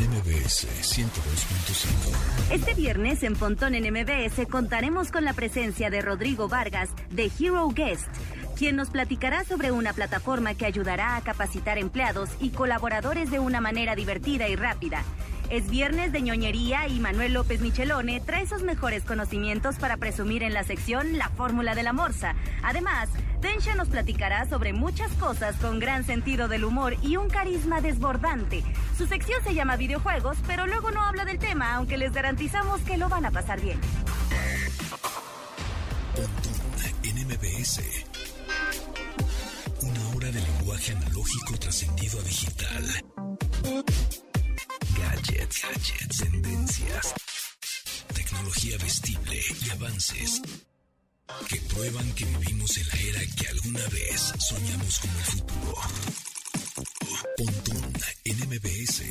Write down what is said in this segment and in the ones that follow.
MBS 102.5. Este viernes en Pontón en MBS contaremos con la presencia de Rodrigo Vargas de Hero Guest quien nos platicará sobre una plataforma que ayudará a capacitar empleados y colaboradores de una manera divertida y rápida. Es viernes de ñoñería y Manuel López Michelone trae sus mejores conocimientos para presumir en la sección La Fórmula de la Morsa. Además, Densha nos platicará sobre muchas cosas con gran sentido del humor y un carisma desbordante. Su sección se llama videojuegos, pero luego no habla del tema, aunque les garantizamos que lo van a pasar bien. en MBS. Una hora de lenguaje analógico trascendido a digital. Gadgets, gadgets, tendencias, tecnología vestible y avances que prueban que vivimos en la era que alguna vez soñamos como el futuro. Pontón en MBS.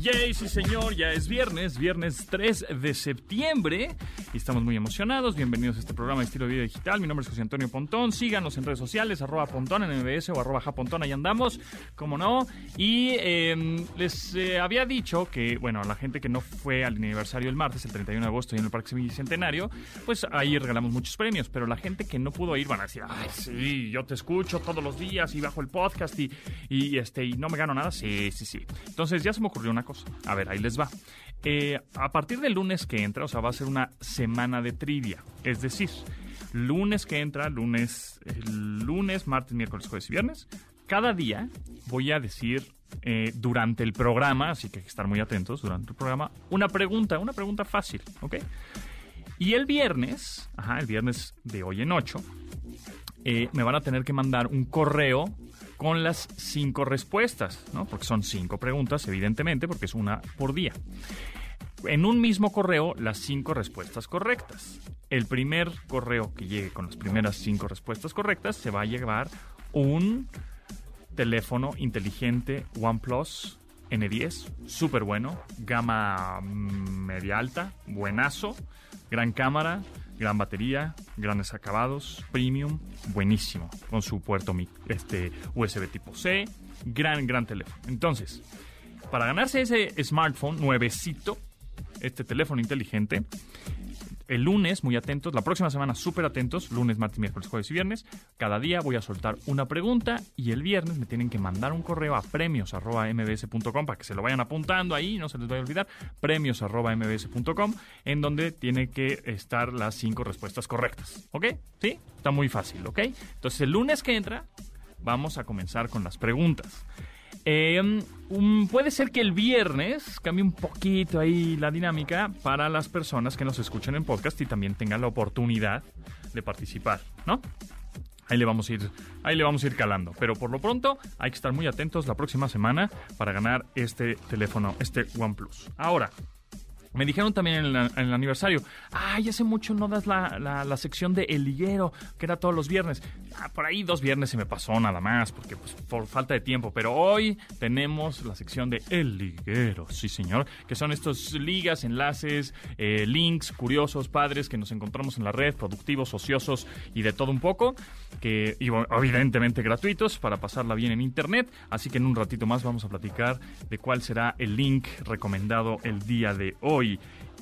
Yay, sí señor, ya es viernes, viernes 3 de septiembre y estamos muy emocionados. Bienvenidos a este programa de estilo de vida digital. Mi nombre es José Antonio Pontón. Síganos en redes sociales, arroba Pontón en MBS o arroba Japontón, ahí andamos, como no. Y em, les eh, había dicho que, bueno, la gente que no fue al aniversario el martes, el 31 de agosto, y en el Parque Bicentenario, pues ahí regalamos muchos premios, pero la gente que no pudo ir van a decir, ay, sí, yo te escucho todos los días y bajo el podcast y, este, y no me gano nada. Sí, sí, sí. Entonces ya se me ocurrió una cosa a ver, ahí les va. Eh, a partir del lunes que entra, o sea, va a ser una semana de trivia. Es decir, lunes que entra, lunes, lunes, martes, miércoles, jueves y viernes. Cada día voy a decir eh, durante el programa, así que hay que estar muy atentos durante el programa, una pregunta, una pregunta fácil, ¿ok? Y el viernes, el viernes de hoy en 8, eh, me van a tener que mandar un correo con las cinco respuestas, ¿no? Porque son cinco preguntas, evidentemente, porque es una por día. En un mismo correo, las cinco respuestas correctas. El primer correo que llegue con las primeras cinco respuestas correctas se va a llevar un teléfono inteligente OnePlus N10, súper bueno, gama media alta, buenazo, gran cámara, gran batería, grandes acabados, premium, buenísimo, con su puerto este, USB tipo C, gran, gran teléfono. Entonces, para ganarse ese smartphone nuevecito, este teléfono inteligente, el lunes, muy atentos, la próxima semana súper atentos, lunes, martes, miércoles, jueves y viernes. Cada día voy a soltar una pregunta y el viernes me tienen que mandar un correo a premios.mbs.com para que se lo vayan apuntando ahí, no se les vaya a olvidar, premios.mbs.com, en donde tiene que estar las cinco respuestas correctas. ¿Ok? ¿Sí? Está muy fácil, ¿ok? Entonces el lunes que entra, vamos a comenzar con las preguntas. Em, puede ser que el viernes cambie un poquito ahí la dinámica para las personas que nos escuchen en podcast y también tengan la oportunidad de participar, ¿no? Ahí le vamos a ir, ahí le vamos a ir calando. Pero por lo pronto hay que estar muy atentos la próxima semana para ganar este teléfono, este OnePlus. Ahora, me dijeron también en, el aniversario, ay, hace mucho no das la, la, sección de El Liguero, que era todos los viernes. Ah, por ahí dos viernes se me pasó nada más, porque pues por falta de tiempo. Pero hoy tenemos la sección de El Liguero, sí señor, que son estos ligas, enlaces, eh, links, curiosos, padres que nos encontramos en la red, productivos, ociosos y de todo un poco, que y, evidentemente gratuitos para pasarla bien en internet. Así que en un ratito más vamos a platicar de cuál será el link recomendado el día de hoy.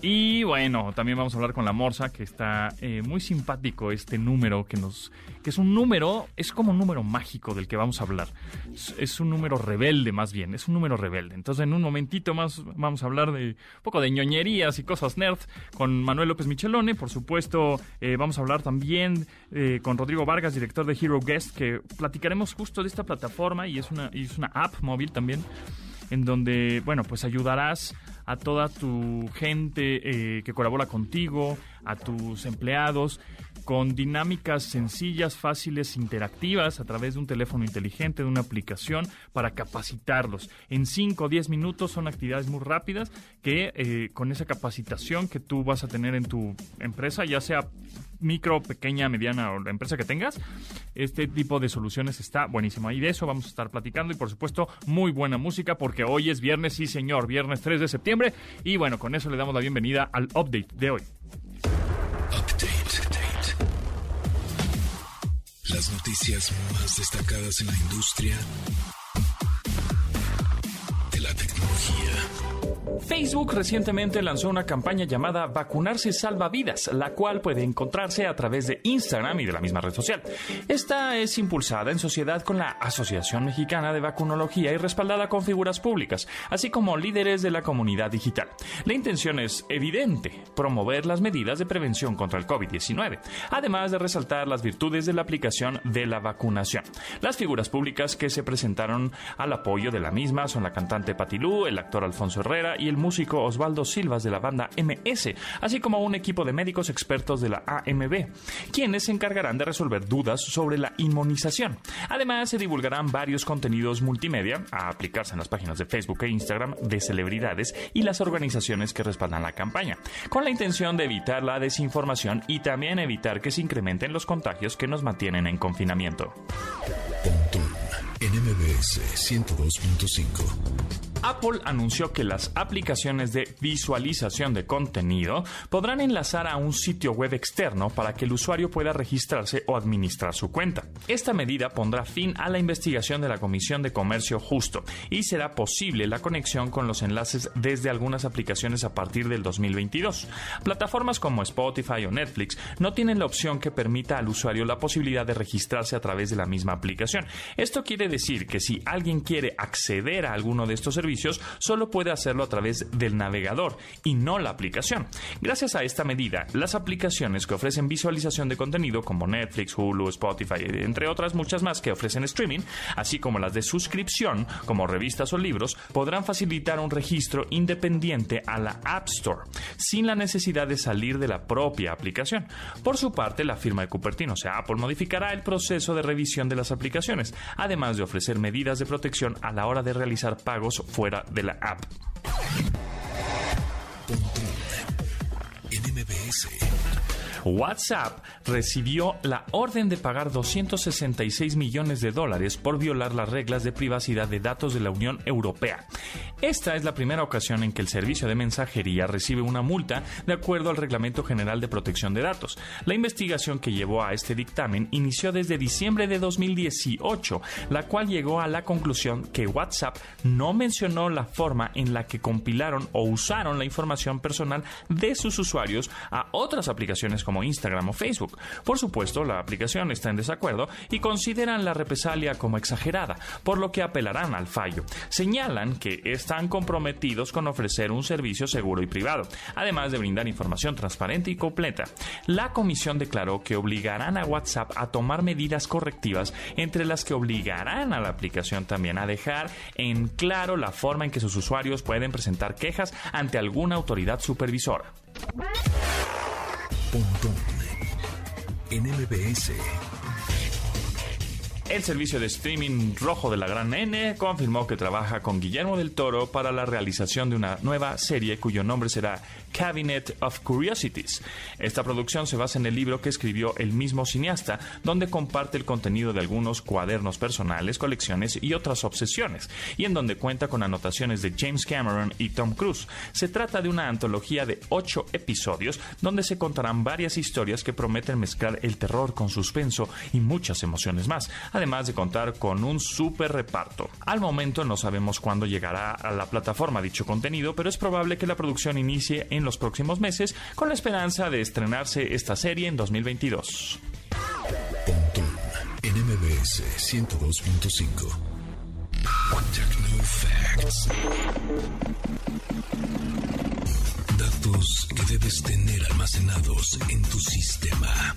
Y bueno, también vamos a hablar con la Morsa, que está eh, muy simpático este número que nos. que es un número, es como un número mágico del que vamos a hablar. Es, un número rebelde, más bien, es un número rebelde. Entonces, en un momentito más vamos a hablar de poco de ñoñerías y cosas nerd con Manuel López Michelone. Por supuesto, eh, vamos a hablar también eh, con Rodrigo Vargas, director de Hero Guest, que platicaremos justo de esta plataforma y es una, es una app móvil también en donde, bueno, pues ayudarás a toda tu gente eh, que colabora contigo, a tus empleados, con dinámicas sencillas, fáciles, interactivas a través de un teléfono inteligente, de una aplicación para capacitarlos. En 5 o 10 minutos son actividades muy rápidas que eh, con esa capacitación que tú vas a tener en tu empresa, ya sea micro, pequeña, mediana o la empresa que tengas, este tipo de soluciones está buenísimo. Y de eso vamos a estar platicando y por supuesto muy buena música porque hoy es viernes, sí señor, viernes 3 de septiembre. Y bueno, con eso le damos la bienvenida al update de hoy. Las noticias más destacadas en la industria Facebook recientemente lanzó una campaña llamada Vacunarse salva vidas, la cual puede encontrarse a través de Instagram y de la misma red social. Esta es impulsada en sociedad con la Asociación Mexicana de Vacunología y respaldada con figuras públicas, así como líderes de la comunidad digital. La intención es evidente, promover las medidas de prevención contra el COVID-19, además de resaltar las virtudes de la aplicación de la vacunación. Las figuras públicas que se presentaron al apoyo de la misma son la cantante Patilú, el actor Alfonso Herrera y el músico Osvaldo Silvas de la banda MS, así como un equipo de médicos expertos de la AMB, quienes se encargarán de resolver dudas sobre la inmunización. Además, se divulgarán varios contenidos multimedia a aplicarse en las páginas de Facebook e Instagram de celebridades y las organizaciones que respaldan la campaña, con la intención de evitar la desinformación y también evitar que se incrementen los contagios que nos mantienen en confinamiento. NMBS 102.5 Apple anunció que las aplicaciones de visualización de contenido podrán enlazar a un sitio web externo para que el usuario pueda registrarse o administrar su cuenta. Esta medida pondrá fin a la investigación de la Comisión de Comercio Justo y será posible la conexión con los enlaces desde algunas aplicaciones a partir del 2022. Plataformas como Spotify o Netflix no tienen la opción que permita al usuario la posibilidad de registrarse a través de la misma aplicación. Esto quiere decir que si alguien quiere acceder a alguno de estos servicios, solo puede hacerlo a través del navegador y no la aplicación. Gracias a esta medida, las aplicaciones que ofrecen visualización de contenido como Netflix, Hulu, Spotify, entre otras muchas más que ofrecen streaming, así como las de suscripción como revistas o libros, podrán facilitar un registro independiente a la App Store, sin la necesidad de salir de la propia aplicación. Por su parte, la firma de Cupertino, o sea, Apple, modificará el proceso de revisión de las aplicaciones, además de ofrecer medidas de protección a la hora de realizar pagos fuera de la app. Control en MBS. WhatsApp recibió la orden de pagar 266 millones de dólares por violar las reglas de privacidad de datos de la Unión Europea. Esta es la primera ocasión en que el servicio de mensajería recibe una multa de acuerdo al Reglamento General de Protección de Datos. La investigación que llevó a este dictamen inició desde diciembre de 2018, la cual llegó a la conclusión que WhatsApp no mencionó la forma en la que compilaron o usaron la información personal de sus usuarios a otras aplicaciones como Instagram o Facebook. Por supuesto, la aplicación está en desacuerdo y consideran la represalia como exagerada, por lo que apelarán al fallo. Señalan que están comprometidos con ofrecer un servicio seguro y privado, además de brindar información transparente y completa. La comisión declaró que obligarán a WhatsApp a tomar medidas correctivas, entre las que obligarán a la aplicación también a dejar en claro la forma en que sus usuarios pueden presentar quejas ante alguna autoridad supervisora. El servicio de streaming rojo de la Gran N confirmó que trabaja con Guillermo del Toro para la realización de una nueva serie cuyo nombre será Cabinet of Curiosities. Esta producción se basa en el libro que escribió el mismo cineasta, donde comparte el contenido de algunos cuadernos personales, colecciones y otras obsesiones, y en donde cuenta con anotaciones de James Cameron y Tom Cruise. Se trata de una antología de ocho episodios donde se contarán varias historias que prometen mezclar el terror con suspenso y muchas emociones más, además de contar con un super reparto. Al momento no sabemos cuándo llegará a la plataforma dicho contenido, pero es probable que la producción inicie en en los próximos meses con la esperanza de estrenarse esta serie en 2022. en MBS 102.5. Datos que debes tener almacenados en tu sistema.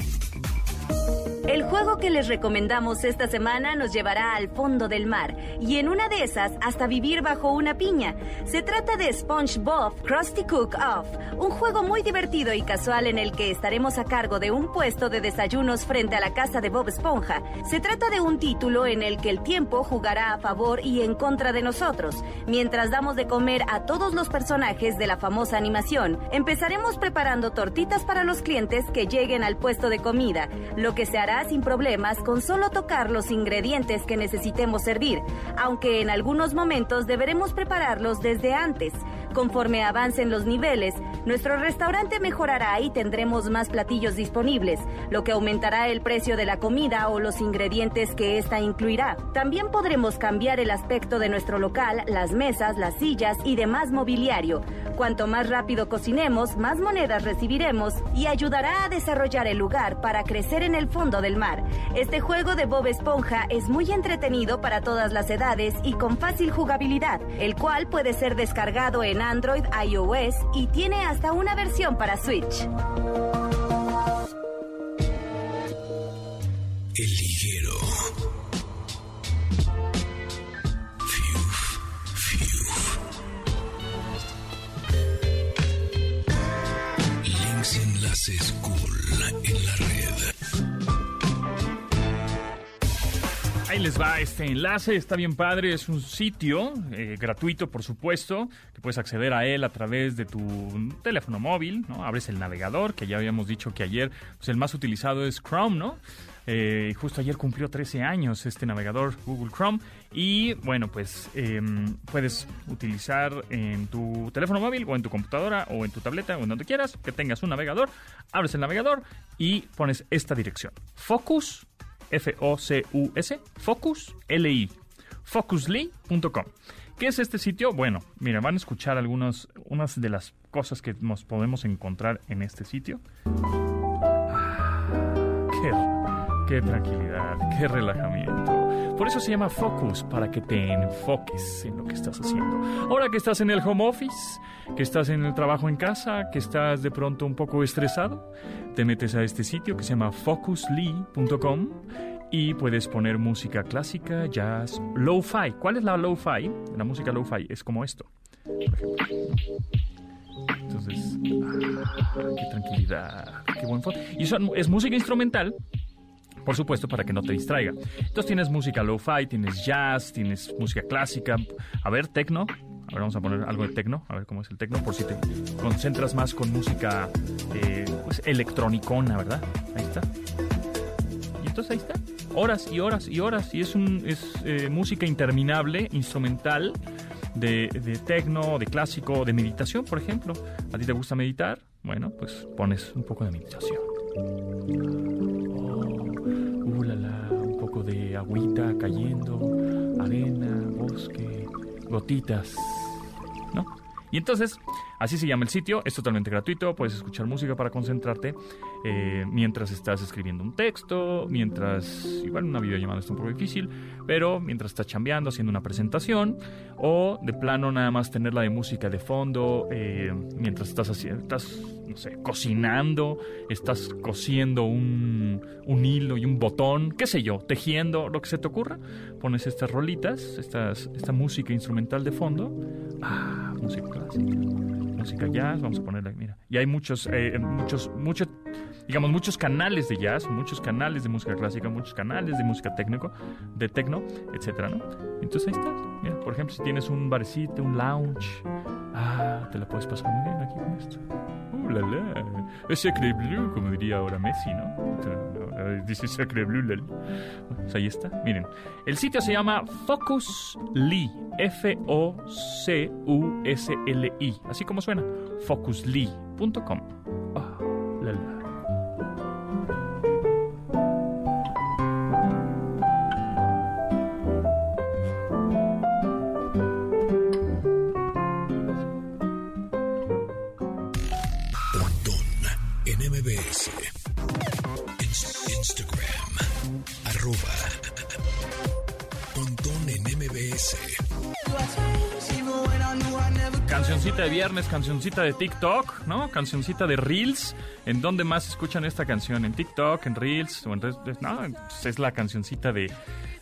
El juego que les recomendamos esta semana nos llevará al fondo del mar y en una de esas hasta vivir bajo una piña. Se trata de SpongeBob Krusty Cook Off, un juego muy divertido y casual en el que estaremos a cargo de un puesto de desayunos frente a la casa de Bob Esponja. Se trata de un título en el que el tiempo jugará a favor y en contra de nosotros, mientras damos de comer a todos los personajes de la famosa animación. Empezaremos preparando tortitas para los clientes que lleguen al puesto de comida, lo que se hará sin problemas con solo tocar los ingredientes que necesitemos servir, aunque en algunos momentos deberemos prepararlos desde antes. Conforme avancen los niveles, Nuestro restaurante mejorará y tendremos más platillos disponibles, lo que aumentará el precio de la comida o los ingredientes que ésta incluirá. También podremos cambiar el aspecto de nuestro local, las mesas, las sillas y demás mobiliario. Cuanto más rápido cocinemos, más monedas recibiremos y ayudará a desarrollar el lugar para crecer en el fondo del mar. Este juego de Bob Esponja es muy entretenido para todas las edades y con fácil jugabilidad, el cual puede ser descargado en Android, iOS y tiene hasta una versión para Switch. El fiuf. Links en la. Ahí les va este enlace, está bien padre, es un sitio eh, gratuito, por supuesto, que puedes acceder a él a través de tu teléfono móvil, ¿no? Abres el navegador, que ya habíamos dicho que ayer pues, el más utilizado es Chrome, ¿no? Eh, justo ayer cumplió 13 años este navegador Google Chrome y bueno pues em, puedes utilizar en tu teléfono móvil o en tu computadora o en tu tableta o en donde quieras que tengas un navegador, abres el navegador y pones esta dirección, focus F-O-C-U-S, Focus, L-I, focusly.com. ¿Qué es este sitio? Bueno, mira, van a escuchar algunas unas de las cosas que nos podemos encontrar en este sitio. Ah, qué, qué tranquilidad, qué relajamiento. Por eso se llama Focus, para que te enfoques en lo que estás haciendo. Ahora que estás en el home office, que estás en el trabajo en casa, que estás de pronto un poco estresado, te metes a este sitio que se llama focusly.com y puedes poner música clásica, jazz, lo-fi. ¿Cuál es la lo-fi? La música lo-fi es como esto. Entonces, ah, qué tranquilidad, qué buen fondo. Y son- es música instrumental, por supuesto, para que no te distraiga. Entonces tienes música lo-fi, tienes jazz, tienes música clásica. A ver, tecno. A ver, vamos a poner algo de tecno, a ver cómo es el tecno, por si te concentras más con música eh, pues, electronicona, ¿verdad? Ahí está. Y entonces ahí está. Horas y horas y horas. Y es, un, es eh, música interminable, instrumental, de, de tecno, de clásico, de meditación, por ejemplo. ¿A ti te gusta meditar? Bueno, pues pones un poco de meditación. Oh, de agüita cayendo, arena, bosque, gotitas, ¿no? Y entonces, así se llama el sitio, es totalmente gratuito, puedes escuchar música para concentrarte eh, mientras estás escribiendo un texto, mientras, igual una videollamada está un poco difícil, pero mientras estás chambeando, haciendo una presentación, o de plano nada más tenerla de música de fondo, eh, mientras estás haciendo, estás, no sé, cocinando, estás cosiendo un, un hilo y un botón, qué sé yo, tejiendo, lo que se te ocurra, pones estas rolitas, estas, esta música instrumental de fondo, ah, música clásica, música jazz, vamos a ponerla, mira, y hay muchos, eh, muchos, muchos, digamos, muchos canales de jazz, muchos canales de música clásica, muchos canales de música técnico, de tecno, etcétera, ¿no? Entonces ahí estás, mira, por ejemplo, si tienes un barecito, un lounge, ah, te la puedes pasar muy bien aquí con esto. La la, sacre bleu, como diría ahora Messi, ¿no? Dice sacre bleu, la, la. Pues ahí está, miren. El sitio se llama Focusly, F-O-C-U-S-L-I, así como suena, focusly.com. cancioncita de TikTok, ¿no? Cancioncita de Reels. ¿En dónde más escuchan esta canción? ¿En TikTok, en Reels? Redes- no, pues es la cancioncita de-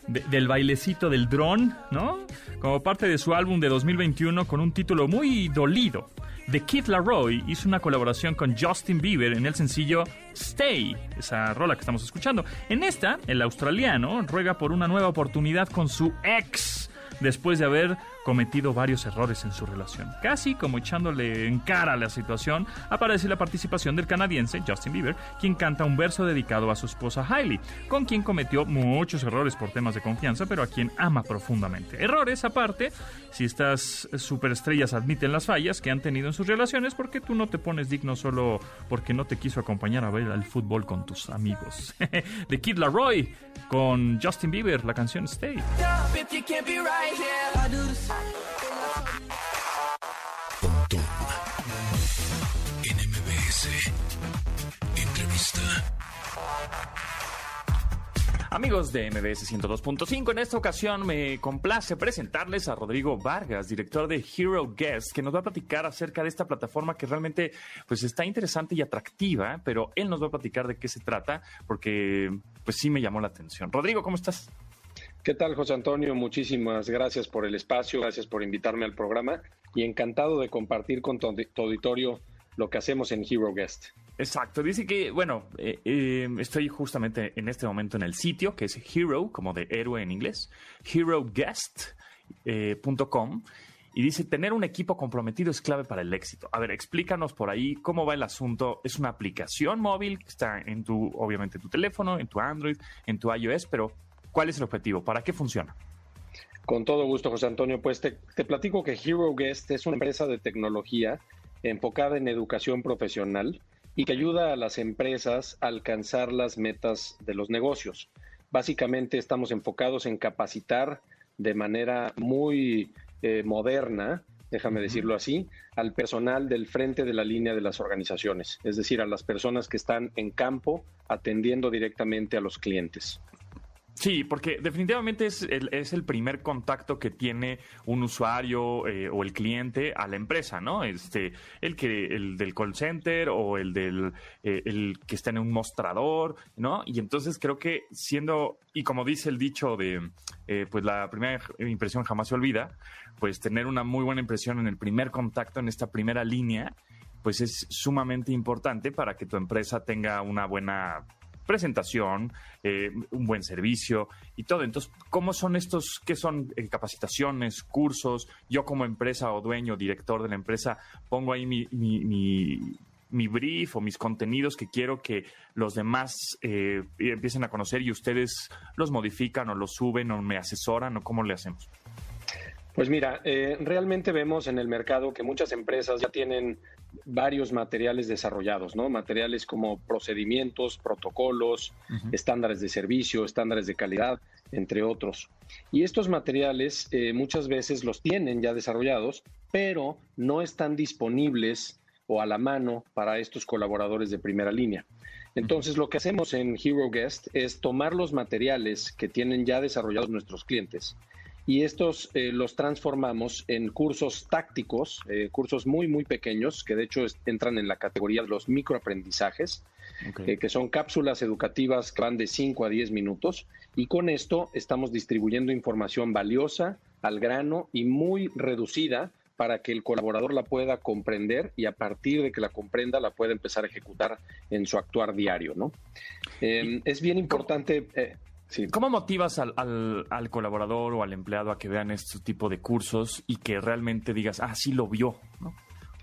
del bailecito del dron, ¿no? Como parte de su álbum de 2021 con un título muy dolido. The Kid Laroi hizo una colaboración con Justin Bieber en el sencillo Stay, esa rola que estamos escuchando. En esta, el australiano ruega por una nueva oportunidad con su ex después de haber cometido varios errores en su relación. Casi como echándole en cara la situación, aparece la participación del canadiense Justin Bieber, quien canta un verso dedicado a su esposa Hailey, con quien cometió muchos errores por temas de confianza, pero a quien ama profundamente. Errores aparte, si estas superestrellas admiten las fallas que han tenido en sus relaciones, porque tú no te pones digno solo porque no te quiso acompañar a ver al fútbol con tus amigos. de Kid Laroi con Justin Bieber, la canción Stay. Entrevista. Amigos de MBS 102.5, en esta ocasión me complace presentarles a Rodrigo Vargas, director de Hero Guest, que nos va a platicar acerca de esta plataforma que realmente pues está interesante y atractiva, pero él nos va a platicar de qué se trata, porque pues sí me llamó la atención. Rodrigo, ¿cómo estás? ¿Qué tal, José Antonio? Muchísimas gracias por el espacio, gracias por invitarme al programa y encantado de compartir con tu, auditorio lo que hacemos en Hero Guest. Exacto, dice que, bueno, eh, eh, estoy justamente en este momento en el sitio que es Hero, como de héroe en inglés, heroguest.com. y dice, tener un equipo comprometido es clave para el éxito. A ver, explícanos por ahí cómo va el asunto. Es una aplicación móvil que está en tu, obviamente, tu teléfono, en tu Android, en tu iOS, pero ¿cuál es el objetivo? ¿Para qué funciona? Con todo gusto, José Antonio. Pues te, te platico que Hero Guest es una empresa de tecnología enfocada en educación profesional y que ayuda a las empresas a alcanzar las metas de los negocios. Básicamente estamos enfocados en capacitar de manera muy eh, moderna, déjame decirlo así, al personal del frente de la línea de las organizaciones, es decir, a las personas que están en campo atendiendo directamente a los clientes. Sí, porque definitivamente es el, es el primer contacto que tiene un usuario eh, o el cliente a la empresa, ¿no? Este, el que, el del call center o el del eh, que está en un mostrador, ¿no? Y entonces creo que siendo, y como dice el dicho de eh, pues la primera impresión jamás se olvida, pues tener una muy buena impresión en el primer contacto, en esta primera línea, pues es sumamente importante para que tu empresa tenga una buena presentación, eh, un buen servicio y todo. Entonces, ¿cómo son estos, qué son eh, capacitaciones, cursos? Yo como empresa o dueño, director de la empresa, pongo ahí mi, mi, brief o mis contenidos que quiero que los demás eh, empiecen a conocer y ustedes los modifican o los suben o me asesoran o cómo le hacemos. Pues mira, realmente vemos en el mercado que muchas empresas ya tienen varios materiales desarrollados, ¿no? Materiales como procedimientos, protocolos, estándares de servicio, estándares de calidad, entre otros. Y estos materiales eh, muchas veces los tienen ya desarrollados, pero no están disponibles o a la mano para estos colaboradores de primera línea. Entonces, lo que hacemos en Hero Guest es tomar los materiales que tienen ya desarrollados nuestros clientes y estos eh, los transformamos en cursos tácticos, eh, cursos muy, muy pequeños, que de hecho entran en la categoría de los microaprendizajes, eh, que son cápsulas educativas que van de 5 a 10 minutos. Y con esto estamos distribuyendo información valiosa, al grano y muy reducida para que el colaborador la pueda comprender y a partir de que la comprenda la pueda empezar a ejecutar en su actuar diario, ¿no? es bien importante. ¿Cómo motivas al, al, colaborador o al empleado a que vean este tipo de cursos y que realmente digas, ah, sí lo vio, ¿no?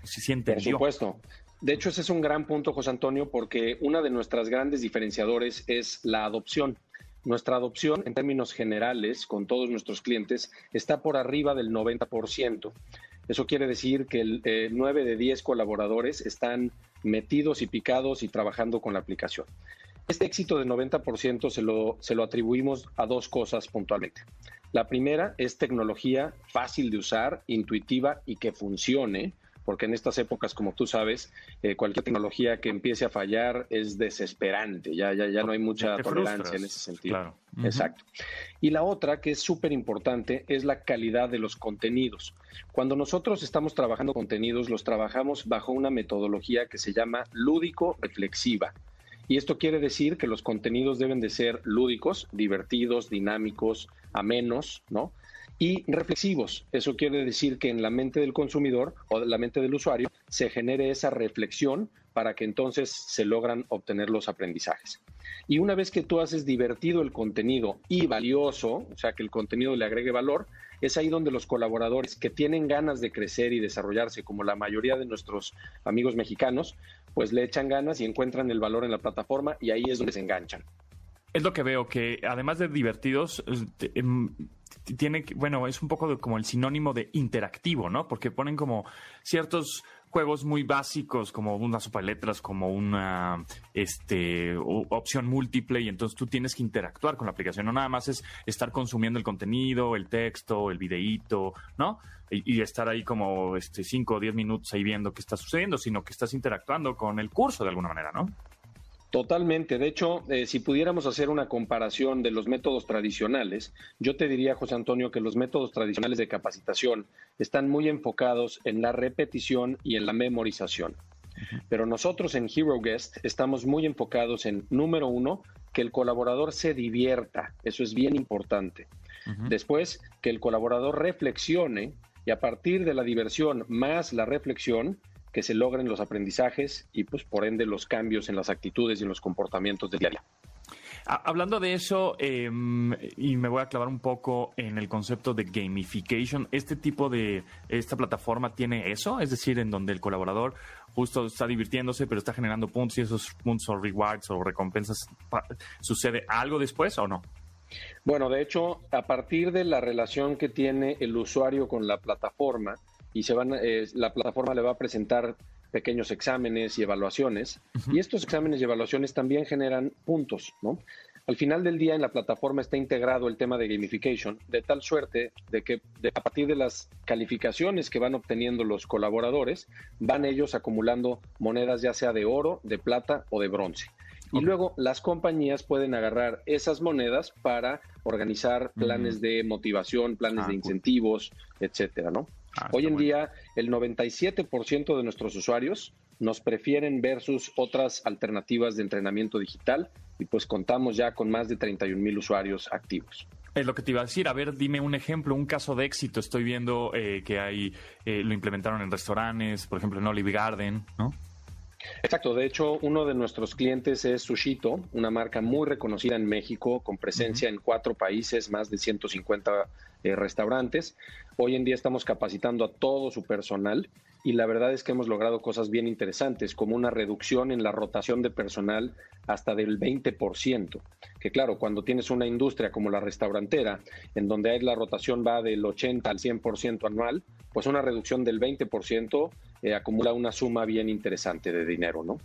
Si siente Por supuesto. De hecho, ese es un gran punto, José Antonio, porque una de nuestras grandes diferenciadores es la adopción. Nuestra adopción, en términos generales, con todos nuestros clientes, está por arriba del 90%. Eso quiere decir que el, 9 eh, de 10 colaboradores están metidos y picados y trabajando con la aplicación. Este éxito del 90% se lo, se lo atribuimos a dos cosas puntualmente. La primera es tecnología fácil de usar, intuitiva y que funcione, porque en estas épocas, como tú sabes, eh, cualquier tecnología que empiece a fallar es desesperante, ya, ya, ya no hay mucha tolerancia en ese sentido. Exacto. Y la otra, que es súper importante, es la calidad de los contenidos. Cuando nosotros estamos trabajando contenidos, los trabajamos bajo una metodología que se llama lúdico-reflexiva. Y esto quiere decir que los contenidos deben de ser lúdicos, divertidos, dinámicos, amenos, ¿no? y reflexivos. Eso quiere decir que en la mente del consumidor o en la mente del usuario se genere esa reflexión para que entonces se logran obtener los aprendizajes. Y una vez que tú haces divertido el contenido y valioso, o sea, que el contenido le agregue valor, es ahí donde los colaboradores que tienen ganas de crecer y desarrollarse, como la mayoría de nuestros amigos mexicanos, pues le echan ganas y encuentran el valor en la plataforma y ahí es donde se enganchan. Es lo que veo, que además de divertidos, em, tiene, bueno, es un poco como el sinónimo de interactivo, ¿no? Porque ponen como ciertos juegos muy básicos como una sopa de letras, como una este, opción múltiple y entonces tú tienes que interactuar con la aplicación. No nada más es estar consumiendo el contenido, el texto, el videíto, ¿no? Y, estar ahí como este, 5 o 10 minutos ahí viendo qué está sucediendo, sino que estás interactuando con el curso de alguna manera, ¿no? Totalmente. De hecho, eh, si pudiéramos hacer una comparación de los métodos tradicionales, yo te diría, José Antonio, que los métodos tradicionales de capacitación están muy enfocados en la repetición y en la memorización. Pero nosotros en Hero Guest estamos muy enfocados en, número uno, que el colaborador se divierta. Eso es bien importante. Después, que el colaborador reflexione y a partir de la diversión más la reflexión, que se logren los aprendizajes y pues por ende los cambios en las actitudes y en los comportamientos del día a día. Hablando de eso, em, y me voy a clavar un poco en el concepto de gamification, ¿este tipo de, esta plataforma tiene eso? Es decir, en donde el colaborador justo está divirtiéndose, pero está generando puntos y esos puntos o rewards o recompensas, ¿sucede algo después o no? Bueno, de hecho, a partir de la relación que tiene el usuario con la plataforma, y se van, eh, la plataforma le va a presentar pequeños exámenes y evaluaciones. Y estos exámenes y evaluaciones también generan puntos, ¿no? Al final del día en la plataforma está integrado el tema de gamification, de tal suerte de que a partir de las calificaciones que van obteniendo los colaboradores, van ellos acumulando monedas ya sea de oro, de plata o de bronce. Y luego las compañías pueden agarrar esas monedas para organizar planes de motivación, planes ah, de incentivos, etcétera, ¿no? Ah, Hoy en día, el 97% de nuestros usuarios nos prefieren versus otras alternativas de entrenamiento digital y pues contamos ya con más de 31 mil usuarios activos. Es lo que te iba a decir. A ver, dime un ejemplo, un caso de éxito. Estoy viendo eh, que hay, eh, lo implementaron en restaurantes, por ejemplo en Olive Garden, ¿no? Exacto, de hecho uno de nuestros clientes es Sushito, una marca muy reconocida en México, con presencia en cuatro países, más de 150 eh, restaurantes. Hoy en día estamos capacitando a todo su personal y la verdad es que hemos logrado cosas bien interesantes, como una reducción en la rotación de personal hasta del 20%, que claro, cuando tienes una industria como la restaurantera, en donde la rotación va del 80 al 100% anual, pues una reducción del 20% eh, acumula una suma bien interesante de dinero, ¿no?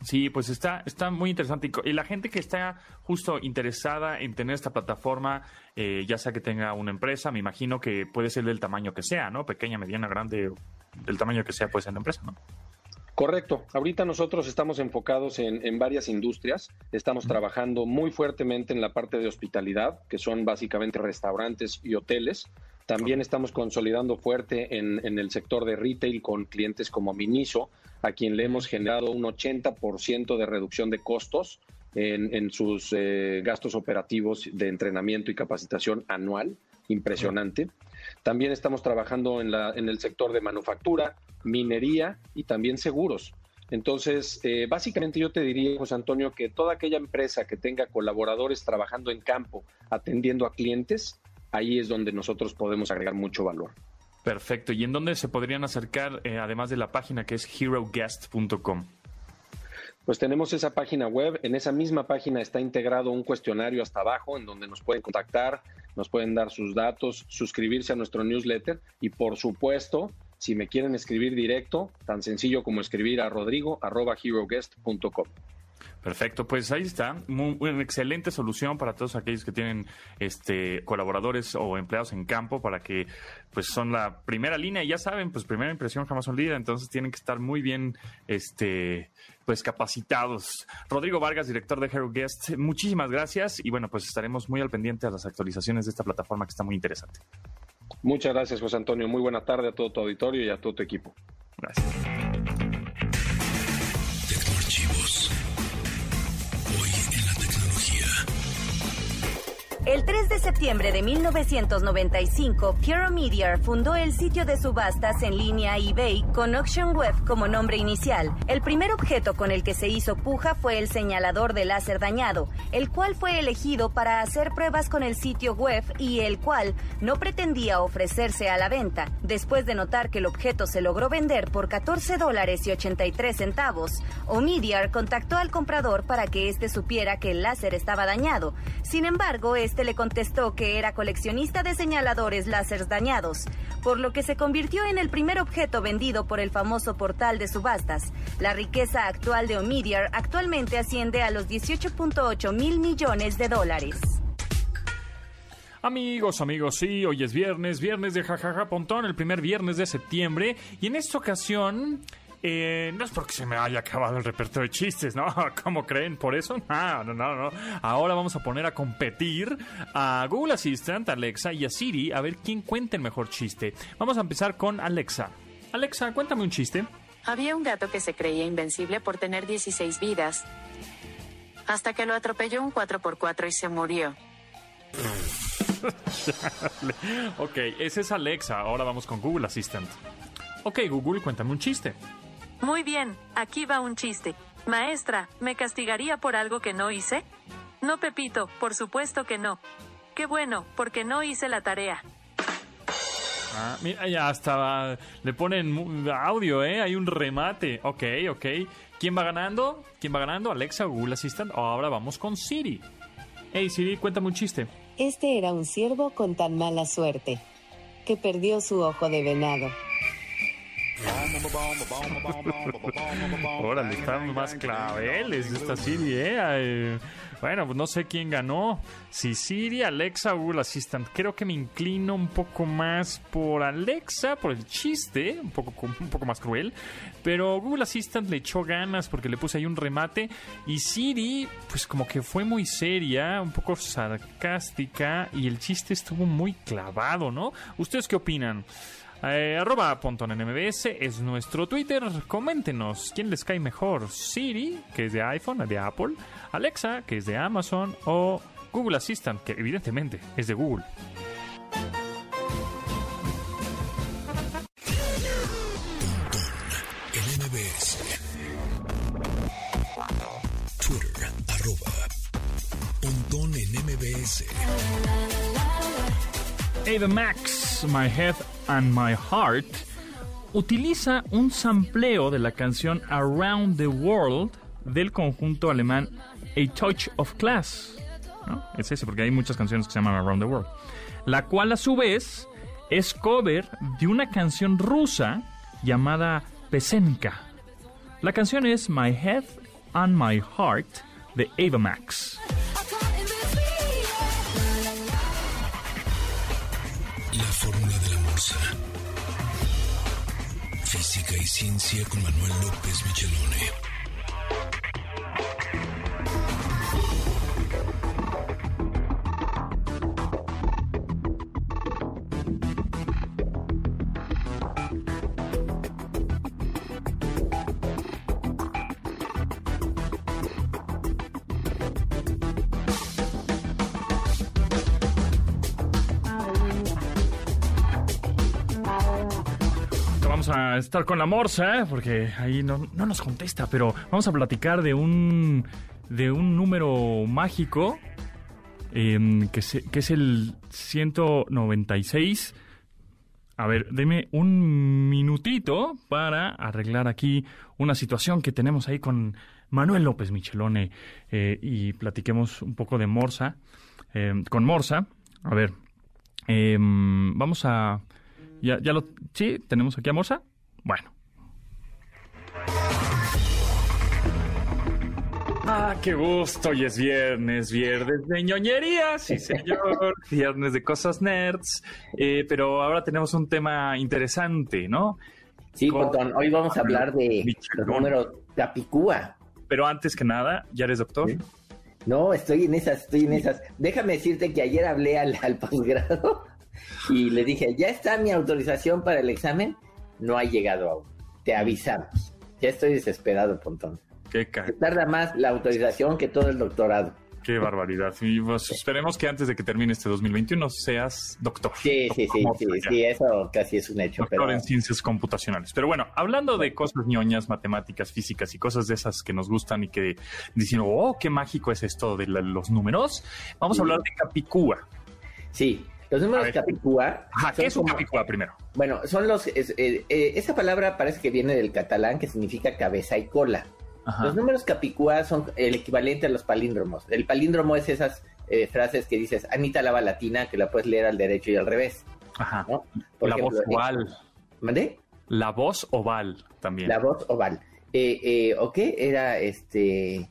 Sí, pues está, está muy interesante. Y la gente que está justo interesada en tener esta plataforma, eh, ya sea que tenga una empresa, me imagino que puede ser del tamaño que sea, ¿no? Pequeña, mediana, grande, del tamaño que sea, puede ser la empresa, ¿no? Correcto. Ahorita nosotros estamos enfocados en, varias industrias. Estamos trabajando muy fuertemente en la parte de hospitalidad, que son básicamente restaurantes y hoteles. También estamos consolidando fuerte en, en, el sector de retail con clientes como Miniso, a quien le hemos generado un 80% de reducción de costos en, sus eh, gastos operativos de entrenamiento y capacitación anual. Impresionante. También estamos trabajando en, la, en el sector de manufactura, minería y también seguros. Entonces, eh, básicamente yo te diría, José Antonio, que toda aquella empresa que tenga colaboradores trabajando en campo, atendiendo a clientes, ahí es donde nosotros podemos agregar mucho valor. Perfecto. ¿Y en dónde se podrían acercar, eh, además de la página que es heroguest.com? Pues tenemos esa página web. En esa misma página está integrado un cuestionario hasta abajo en donde nos pueden contactar, nos pueden dar sus datos, suscribirse a nuestro newsletter y por supuesto, si me quieren escribir directo, tan sencillo como escribir a rodrigo.heroguest.com. Perfecto, pues ahí está, una excelente solución para todos aquellos que tienen este colaboradores o empleados en campo para que pues son la primera línea y ya saben, pues primera impresión jamás olvida, entonces tienen que estar muy bien este pues capacitados. Rodrigo Vargas, director de Hero Guest, muchísimas gracias y bueno, pues estaremos muy al pendiente a las actualizaciones de esta plataforma que está muy interesante. Muchas gracias, José Antonio. Muy buena tarde a todo tu auditorio y a todo tu equipo. Gracias. El 3 de septiembre de 1995, Piero Media fundó el sitio de subastas en línea eBay con Auction Web como nombre inicial. El primer objeto con el que se hizo puja fue el señalador de láser dañado, el cual fue elegido para hacer pruebas con el sitio web y el cual no pretendía ofrecerse a la venta. Después de notar que el objeto se logró vender por 14 dólares y 83 centavos, Omidyar contactó al comprador para que éste supiera que el láser estaba dañado. Sin embargo, este le contestó que era coleccionista de señaladores láseres dañados, por lo que se convirtió en el primer objeto vendido por el famoso portal de subastas. La riqueza actual de Omidyar actualmente asciende a los 18.8 mil millones de dólares. Amigos, amigos, sí, hoy es viernes, viernes de jajaja pontón, el primer viernes de septiembre, y en esta ocasión eh, no es porque se me haya acabado el repertorio de chistes, ¿no? ¿Cómo creen? ¿Por eso? No, no, no, no. Ahora vamos a poner a competir a Google Assistant, Alexa y a Siri a ver quién cuenta el mejor chiste. Vamos a empezar con Alexa. Alexa, cuéntame un chiste. Había un gato que se creía invencible por tener 16 vidas. Hasta que lo atropelló un 4x4 y se murió. ok, ese es Alexa. Ahora vamos con Google Assistant. Ok, Google, cuéntame un chiste. Muy bien, aquí va un chiste. Maestra, ¿me castigaría por algo que no hice? No, Pepito, por supuesto que no. Qué bueno, porque no hice la tarea. Ah, mira, ya hasta le ponen audio, ¿eh? Hay un remate. Ok, ok. ¿Quién va ganando? ¿Quién va ganando? Alexa, Google Assistant. Ahora vamos con Siri. Hey Siri, cuéntame un chiste. Este era un ciervo con tan mala suerte que perdió su ojo de venado. Órale, están más claveles esta Siri, ¿eh? Bueno, pues no sé quién ganó. Si Siri, Alexa o Google Assistant. Creo que me inclino un poco más por Alexa, por el chiste, un poco, un poco más cruel. Pero Google Assistant le echó ganas porque le puse ahí un remate. Y Siri, pues como que fue muy seria, un poco sarcástica. Y el chiste estuvo muy clavado, ¿no? ¿Ustedes qué opinan? Eh, arroba Pontón en MBS es nuestro Twitter. Coméntenos quién les cae mejor. Siri, que es de iPhone, de Apple. Alexa, que es de Amazon. O Google Assistant, que evidentemente es de Google. en MBS. Twitter, arroba Pontón en MBS. Ava Max, My Head and My Heart, utiliza un sampleo de la canción Around the World del conjunto alemán A Touch of Class. Es ese, porque hay muchas canciones que se llaman Around the World. La cual a su vez es cover de una canción rusa llamada Pesenka. La canción es My Head and My Heart de Ava Max. Y ciencia con Manuel López Michelone. Estar con la morsa, ¿eh? porque ahí no, no nos contesta, pero vamos a platicar de un, de un número mágico em, que, se- que es el 196. A ver, deme un minutito para arreglar aquí una situación que tenemos ahí con Manuel López Michelone eh, y platiquemos un poco de Morsa. em, con Morsa, a ver, em, vamos a... ¿Ya, ya lo... Sí, tenemos aquí a Morsa? Bueno. Ah, qué gusto. Hoy es viernes, viernes de ñoñería, sí señor. viernes de cosas nerds. Eh, pero ahora tenemos un tema interesante, ¿no? Sí, Con- Pontón, hoy vamos a hablar de Michelón. los números Capicúa. Pero antes que nada, ¿ya eres doctor? Sí. No, estoy en esas, estoy en esas. Déjame decirte que ayer hablé al, al posgrado y le dije, ya está mi autorización para el examen. No ha llegado aún. Te avisamos. Ya estoy desesperado, Pontón. Qué Se tarda más la autorización que todo el doctorado. Qué barbaridad. Y pues, esperemos que antes de que termine este 2021 seas doctor. Sí, sí, sí, sí, sí, eso casi es un hecho. Doctor Pero en ciencias computacionales. Pero bueno, hablando de cosas ñoñas, matemáticas, físicas y cosas de esas que nos gustan y que dicen, oh, qué mágico es esto de la- los números, vamos a hablar de Capicúa. sí, los números. Capicúa. Ajá, ¿qué es un como- Capicúa primero? Bueno, son los. es- eh, eh, esa palabra parece que viene del catalán, que significa cabeza y cola. Ajá. Los números capicúa son el equivalente a los palíndromos. El palíndromo es esas eh, frases que dices, Anita lava latina, que la puedes leer al derecho y al revés. Ajá. ¿no? La voz oval. ¿Mandé? La voz oval también. La voz oval. ¿O qué? Era este.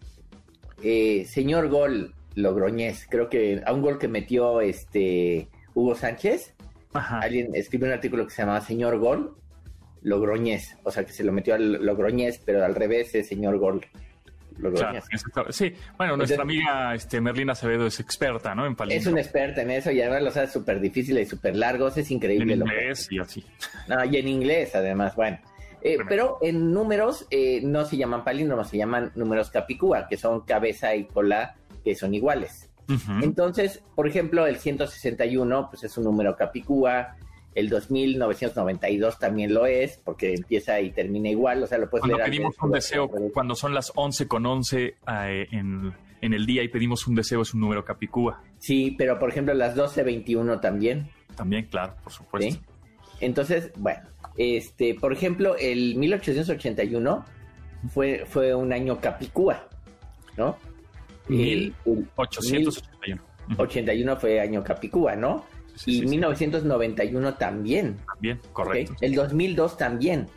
señor Gol Logroñez. Creo que a un gol que metió este Hugo Sánchez. Ajá. Alguien escribió un artículo que se llamaba Señor Gol Logroñez. O sea que se lo metió al Logroñez, pero al revés es Señor Gol Claro, Logroñez. exacto. Sí, bueno, nuestra amiga este, Merlina Acevedo es experta, ¿no? En Es palíndromo. un experto en eso y además los hace súper difíciles y súper largos. Es En increíble. lo que- inglés y así. No, y en inglés, además, bueno. Eh, pero en números eh, no se llaman palíndromos, se llaman números capicúa, que son cabeza y cola que son iguales. Entonces, por ejemplo, el 161 pues es un número capicúa, el 2992 también lo es, porque empieza y termina igual, o sea, lo puedes Cuando leer pedimos un deseo, cuando son las 11 con 11 eh, en, en el día y pedimos un deseo, es un número capicúa. Sí, pero por ejemplo, las 1221 también. También, claro, por supuesto. ¿sí? Entonces, bueno, este, por ejemplo, el 1881 fue, fue un año capicúa, ¿no? Mil El- el 881. Ujú. 81 fue año capicúa, ¿no? Sí, y sí, sí. 1991 también. También, ¿ok? correcto. El 2002 también.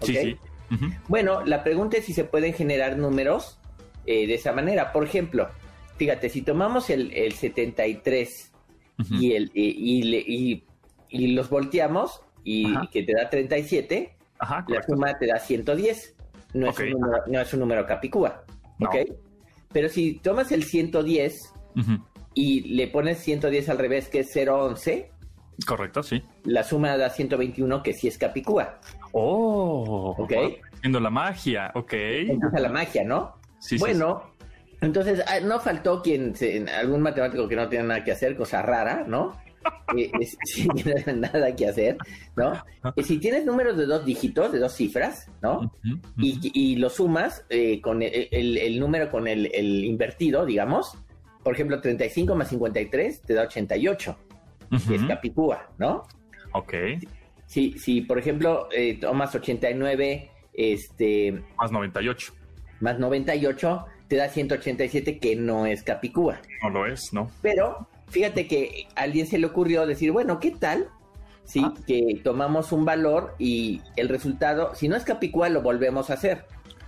¿ok? Sí, sí. Ujú. Bueno, la pregunta es si se pueden generar números eh, de esa manera. Por ejemplo, fíjate, si tomamos el, el 73 Ujú. y, el, y, y le- y- y los volteamos y Ajá. que te da 37, Ajá, la suma te da 110. No, Ok. es, un número, no es un número capicúa. No. ¿ok? Pero si tomas el 110 Ujú. y le pones 110 al revés, que es 011, Correcto, sí. la suma da 121, que sí es capicúa. Oh, Ok. Haciendo la magia, ok. Empieza la magia, ¿no? Sí, sí, bueno, entonces ah, no faltó quien, algún matemático que no tiene nada que hacer, cosa rara, ¿no? Eh, es- sí, que no tiene nada que hacer, ¿no? Eh, si tienes números de dos dígitos, de dos cifras, ¿no? Ujú, ujú. Y, y lo sumas eh, con el, el- el número con el, el invertido, digamos, por ejemplo, 35 más 53 te da 88, que es capicúa, ¿no? Ok. Si, si por ejemplo, eh, tomas 89 este, Más 98. más 98, te da 187, que no es capicúa. No lo es, ¿no? Pero fíjate que a alguien se le ocurrió decir, bueno, ¿qué tal? Si Ah. que tomamos un valor y el resultado, si no es capicúa, lo volvemos a hacer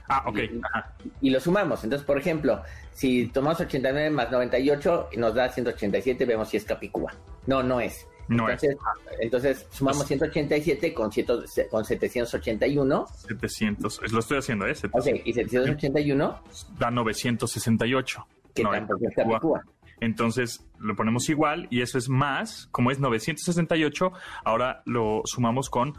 Ah, ok. Y- Ajá. y lo sumamos. Entonces, por ejemplo, si tomamos 89 más 98 y nos da 187, vemos si es capicúa. No, no es. No es. entonces, entonces sumamos 187 con, 100 con 781. 700. es- Lo estoy haciendo, ¿eh? Ok, 700. y 781, Da 968. que No, tampoco es capicúa. Entonces lo ponemos igual y eso es más, como es 968, ahora lo sumamos con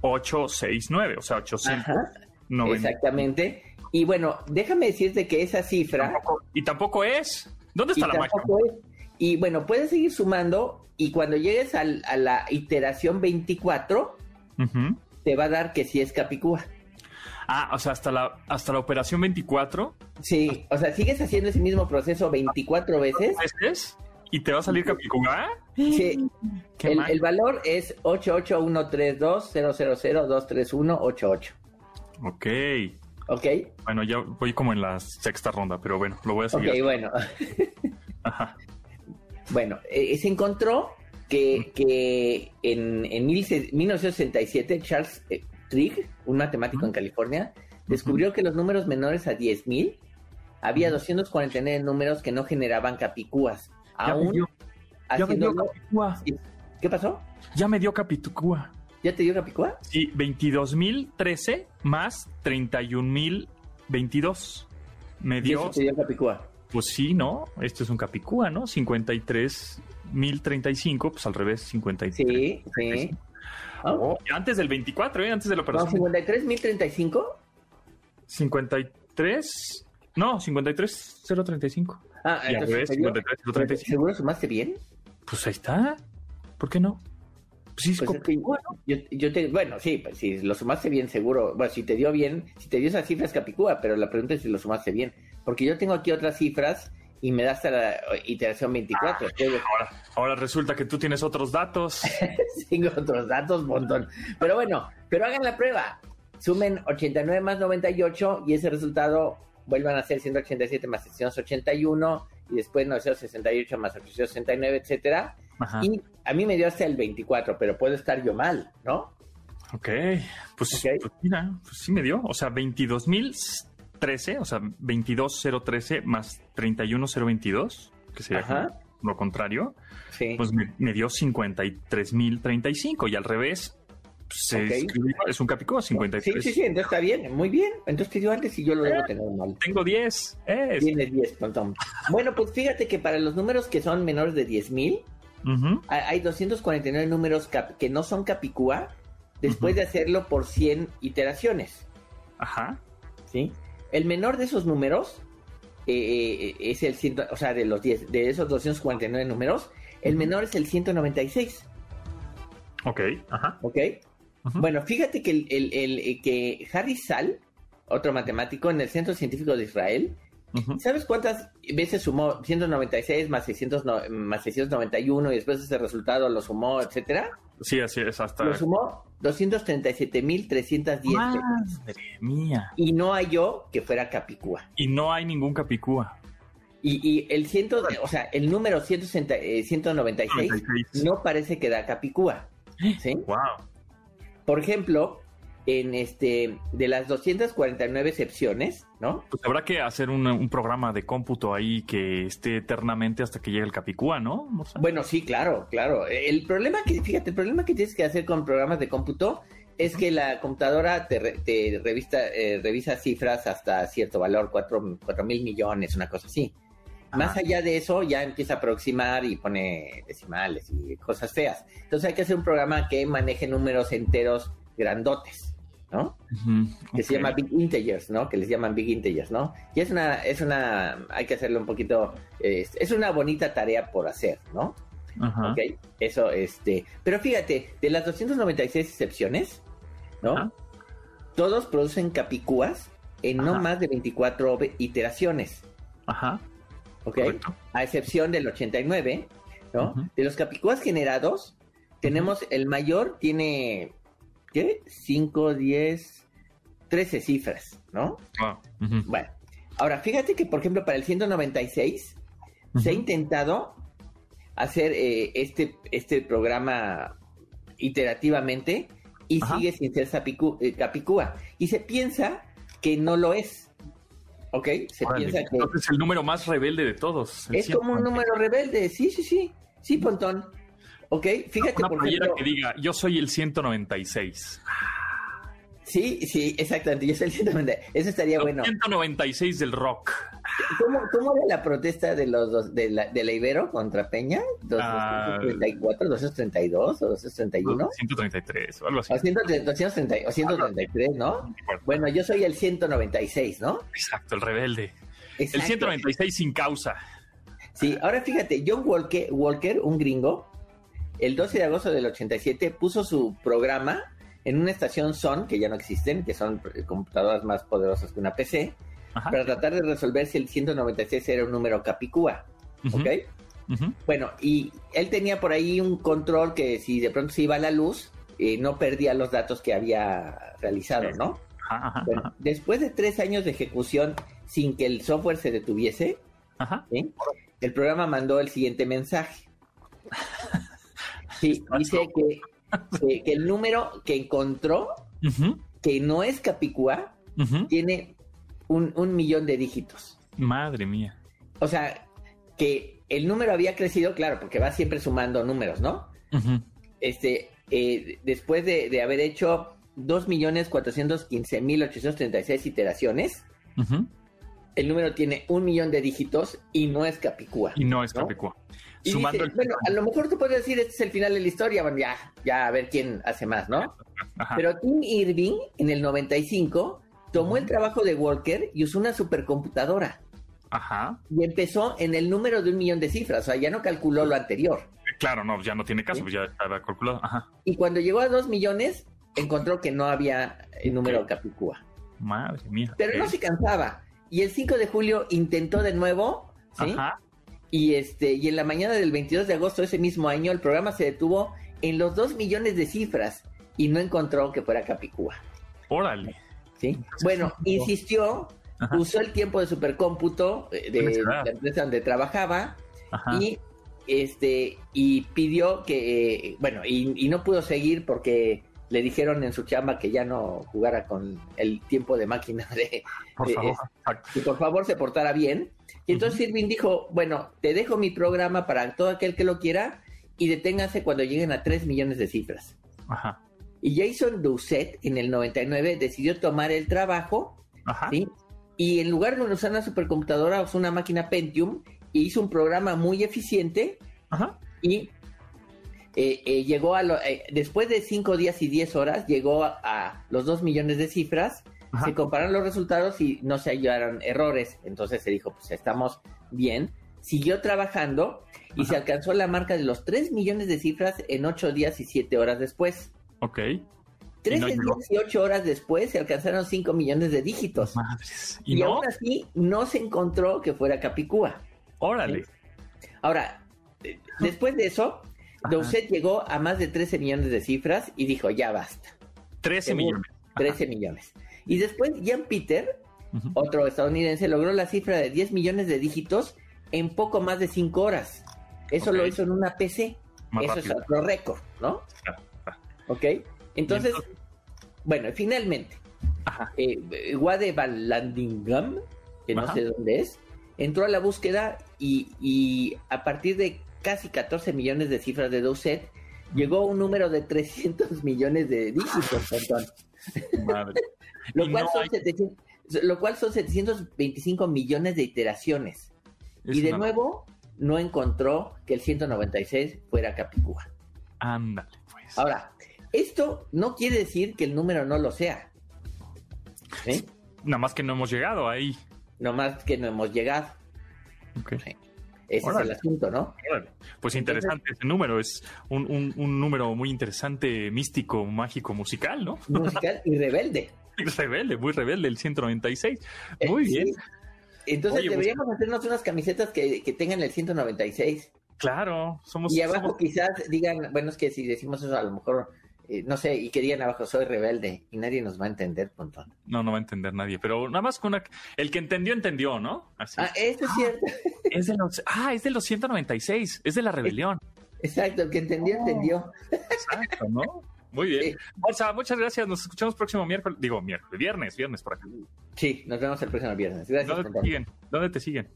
869, o sea, 890. Ajá, exactamente. Y bueno, déjame decirte que esa cifra Tampoco- y tampoco es. ¿Dónde está la magia? es- y bueno, puedes seguir sumando y cuando llegues al- a la iteración 24 Ujú. te va a dar que sí es Capicúa. Ah, o sea, hasta la, hasta la operación 24 Sí, o sea, sigues haciendo ese mismo proceso 24 veces. veces y te va a salir Capicúa. Sí, el, el valor es 8813200023188. Ok. ¿Ok? Bueno, ya voy como en la sexta ronda, pero bueno, lo voy a Ok, seguir. bueno. Ajá. Bueno, eh, se encontró que, que en, en mil se- 1967 Charles eh, Trigg, un matemático en California, descubrió que los números menores a 10.000 había 249 números que no generaban capicúas. Aún dio, ya me dio. ¿Qué pasó? Ya me dio Capicúa. ¿Ya te dio capicúa? Sí, 22.013 más 31.022. Me ¿Y dio, eso te dio capicúa? pues sí, ¿no? Este es un Capicúa, ¿no? 53.035, pues al revés, 53. Sí, sí. Ah, Oh, y antes del 24, ¿eh? Antes de la No, operación. 53.035. 53. No, 53.035. Ah, Y al entonces, revés, ¿seguro, 53, 035. ¿seguro sumaste bien? Pues ahí está. ¿Por qué no? Pues sí, es Pues es que yo, yo te, bueno, sí, pues si lo sumaste bien, seguro. Bueno, si te dio bien, si te dio esas cifras, Capicúa, pero la pregunta es si lo sumaste bien. Porque yo tengo aquí otras cifras y me da hasta la iteración 24. Tengo- ahora, ahora resulta que tú tienes otros datos. tengo otros datos, montón. Pero bueno, pero hagan la prueba. Sumen 89 más 98 y ese resultado vuelvan a ser 187 más 781 y después 968 más 869, etcétera. Ajá. Y a mí me dio hasta el 24, pero puedo estar yo mal, ¿no? Ok, pues, Ok. pues mira, pues sí me dio. O sea, 22.013, o sea, 22.013 más 31.022, que sería Ajá. lo contrario, Sí. pues me, me dio 53.035 y al revés, se escribió- es un capicúa, 53. Sí, sí, sí, entonces está bien, muy bien. Entonces te dio antes y yo lo debo tener mal. Tengo 10. Eh, Tienes 10, Pontón. Bueno, pues fíjate que para los números que son menores de 10.000, ujú, hay hay 249 números que no son Capicúa después de hacerlo por 100 iteraciones. Ajá. ¿sí? El menor de esos números eh, eh, es el 100, o sea, de los 10, de esos 249 números, el menor es el 196, Ok, ajá. ¿ok? Bueno, fíjate que, el, el- el- eh, que Harry Sal, otro matemático en el Centro Científico de Israel. ¿sabes cuántas veces sumó 196 más, 600, no- más 691 y después ese resultado lo sumó, etcétera? Sí, así es, hasta... Lo sumó 237.310 veces. Madre mía. Y no halló que fuera Capicúa. Y no hay ningún capicúa. Y, y el ciento, o sea, el número 160, eh, 196 no parece que da Capicúa. ¿sí? Wow. Por ejemplo, en este de las 249 excepciones, ¿no? Pues habrá que hacer un, un programa de cómputo ahí que esté eternamente hasta que llegue el capicúa, ¿no? Bueno, sí, claro, claro. El problema que, fíjate, el problema que tienes que hacer con programas de cómputo es que la computadora te, re- te revista, eh, revisa cifras hasta cierto valor, cuatro, cuatro mil millones, una cosa así. Más allá de eso, ya empieza a aproximar y pone decimales y cosas feas. Entonces hay que hacer un programa que maneje números enteros grandotes, ¿no? Ujú, que se llama Big Integers, ¿no? Que les llaman Big Integers, ¿no? Y es una, es una, hay que hacerlo un poquito, eh, es una bonita tarea por hacer, ¿no? Ajá. Ok, eso, este, pero fíjate, de las 296 excepciones, ¿no? Todos producen capicúas en no más de 24 ve- iteraciones, Ajá. ¿Ok? Correcto. A excepción del 89, ¿no? De los capicúas generados, tenemos el mayor tiene, ¿qué? 5, 10, 13 cifras, ¿no? Ujú. Bueno, ahora fíjate que, por ejemplo, para el 196 se ha intentado hacer eh, este, este programa iterativamente y Ajá. sigue sin ser eh, Capicúa. Y se piensa que no lo es. ¿Ok? Se Órale. piensa que Entonces el número más rebelde de todos. es como un 190. número rebelde. Sí, sí, sí. Sí, Pontón. ¿Ok? Fíjate, Una por playera ejemplo. que diga, yo soy el 196. Sí, sí, exactamente. Yo soy el 190. Eso estaría El bueno. 196 del rock. ¿Cómo, cómo era la protesta de los dos, de, la, de la Ibero contra Peña? ¿Dos- Ah. 234, 232 o 231? 133 o algo así. O 130, 230 o 133, ¿no? Bueno, yo soy el 196, ¿no? Exacto, el rebelde. El Exacto. 196 sin causa. Sí, ahora fíjate, John Walker, Walker, un gringo, el 12 de agosto del 87 puso su programa en una estación Son, que ya no existen, que son computadoras más poderosas que una PC, Ajá. para tratar de resolver si el 196 era un número capicúa, Ujú, ¿ok? Bueno, y él tenía por ahí un control que si de pronto se iba la luz, eh, no perdía los datos que había realizado, ¿no? Ajá, ajá, Bueno, ajá, después de tres años de ejecución sin que el software se detuviese, ajá. ¿sí? el programa mandó el siguiente mensaje. Sí, dice que, que- que el número que encontró, que no es Capicúa, tiene un, un millón de dígitos. Madre mía. O sea, que el número había crecido, claro, porque va siempre sumando números, ¿no? Este, eh, después de, de haber hecho 2.415.836 iteraciones, Ujú. El número tiene un millón de dígitos y no es Capicúa. Y no es ¿no? Capicúa. Y Sumando dice, el... bueno, a lo mejor tú puedes decir, este es el final de la historia, bueno, ya, ya a ver quién hace más, ¿no? Ajá. Pero Tim Irving, en el 95, tomó el trabajo de Walker y usó una supercomputadora. Ajá. y empezó en el número de un millón de cifras, o sea, ya no calculó lo anterior. Claro, no, ya no tiene caso, pues ya estaba calculado. Ajá. Y cuando llegó a dos millones, encontró que no había el número Ok. Capicúa. Madre mía. Pero no Ok. se cansaba. Y el 5 de julio intentó de nuevo, ¿sí? Ajá. Y este, y en la mañana del 22 de agosto de ese mismo año, el programa se detuvo en los 2 millones de cifras y no encontró que fuera Capicúa. Órale. ¿sí? Bueno, insistió, Ajá. usó el tiempo de supercómputo eh, de Felicidades. la empresa donde trabajaba Ajá. y este y pidió que eh, bueno y, y no pudo seguir porque le dijeron en su chamba que ya no jugara con el tiempo de máquina de Por favor. es- Exacto. que por favor se portara bien y entonces Irving dijo bueno te dejo mi programa para todo aquel que lo quiera y deténganse cuando lleguen a 3 millones de cifras Ajá. y Jason Doucet en el 99 decidió tomar el trabajo Ajá. ¿sí? Y en lugar de usar una supercomputadora, usó una máquina Pentium y hizo un programa muy eficiente Ajá. y eh, eh, llegó a lo- eh, después de 5 días y 10 horas, llegó a, a los 2 millones de cifras, Ajá. se compararon los resultados y no se hallaron errores, entonces se dijo, pues estamos bien, siguió trabajando y Ajá. se alcanzó la marca de los 3 millones de cifras en 8 días y 7 horas después. Ok. 13 no llegó. días y 8 horas después se alcanzaron 5 millones de dígitos. Madres. Y, ¿Y no? aún así no se encontró que fuera Capicúa. Órale. Ahora, después de eso. Doucet llegó a más de 13 millones de cifras y dijo, ya basta, 13 Seguro. millones. Ajá. 13 millones. Y después Jan Peter, otro estadounidense, logró la cifra de 10 millones de dígitos en poco más de 5 horas. Eso lo hizo en una PC. Más eso rápido. es otro récord, ¿no? ¿Ok? Entonces, entonces? bueno, finalmente, eh, Wade Vallandigham, que no sé dónde es, entró a la búsqueda y, y a partir de casi 14 millones de cifras de Doucet, llegó a un número de 300 millones de dígitos, Pontón. Madre. Lo, cual no son hay- 700 lo cual son 725 millones de iteraciones. Es y de una- nuevo, no encontró que el 196 fuera Capicúa. Ándale, pues. Ahora, esto no quiere decir que el número no lo sea. ¿sí? Nada más que no hemos llegado ahí. Nomás que no hemos llegado. Ok. Sí. Ese Órale. es el asunto, ¿no? Órale. Pues interesante ese número. Es un, un- un número muy interesante, místico, mágico, musical, ¿no? Musical y rebelde. Rebelde, muy rebelde, el 196. Muy Eh, bien. sí. Entonces Oye, pues- deberíamos hacernos unas camisetas que, que tengan el 196. Claro, somos. Y abajo somos- quizás digan, bueno, es que si decimos eso a lo mejor, eh, no sé, y que digan abajo, soy rebelde. Y nadie nos va a entender, Pontón. No, no va a entender nadie, pero nada más con una. El que entendió, entendió, ¿no? Así. Ah, eso es cierto. Es de los, ah, es de los 196, es de la rebelión. Exacto, el que entendió, entendió. Exacto, ¿no? Muy bien. Sí. Bolsa, muchas gracias. Nos escuchamos próximo miércoles. Digo, miércoles, viernes, viernes por acá. Sí, nos vemos el próximo viernes. Gracias, ¿Dónde te siguen? ¿Dónde te siguen?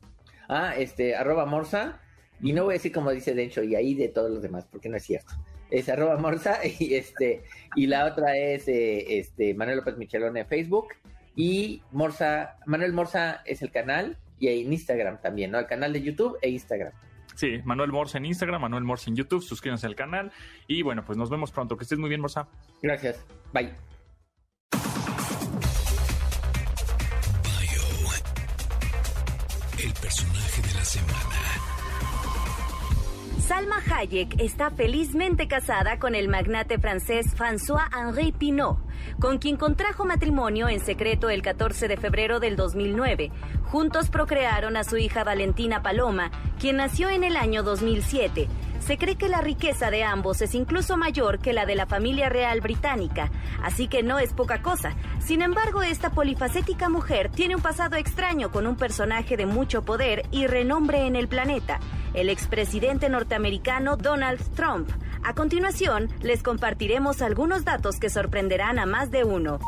Ah, este, arroba morsa. Y no voy a decir como dice Dencho y ahí de todos los demás, porque no es cierto. Es arroba morsa y este, y la otra es eh, este Manuel López Michelón en Facebook. Y Morsa, Manuel Morsa es el canal y en Instagram también, ¿no? El canal de YouTube e Instagram. Sí, Manuel Morse en Instagram, Manuel Morse en YouTube. Suscríbanse al canal. Y bueno, pues nos vemos pronto. Que estés muy bien, Morsa. Gracias. Bye. Bio. El personaje de la semana. Salma Hayek está felizmente casada con el magnate francés François-Henri Pinault, con quien contrajo matrimonio en secreto el 14 de febrero del 2009. Juntos procrearon a su hija Valentina Paloma, quien nació en el año 2007. Se cree que la riqueza de ambos es incluso mayor que la de la familia real británica, así que no es poca cosa. Sin embargo, esta polifacética mujer tiene un pasado extraño con un personaje de mucho poder y renombre en el planeta, el expresidente norteamericano Donald Trump. A continuación, les compartiremos algunos datos que sorprenderán a más de uno.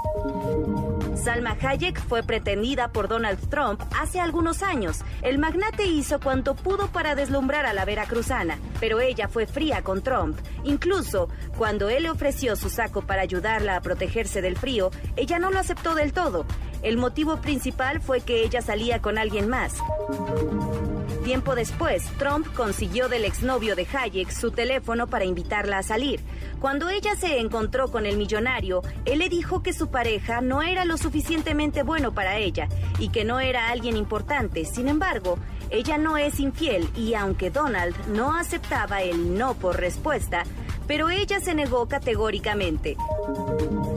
Salma Hayek fue pretendida por Donald Trump hace algunos años. El magnate hizo cuanto pudo para deslumbrar a la veracruzana, pero ella fue fría con Trump. Incluso cuando él le ofreció su saco para ayudarla a protegerse del frío, ella no lo aceptó del todo. El motivo principal fue que ella salía con alguien más. Tiempo después, Trump consiguió del exnovio de Hayek su teléfono para invitarla a salir. Cuando ella se encontró con el millonario, él le dijo que su pareja no era lo suficientemente bueno para ella y que no era alguien importante. Sin embargo, ella no es infiel y aunque Donald no aceptaba el no por respuesta, pero ella se negó categóricamente.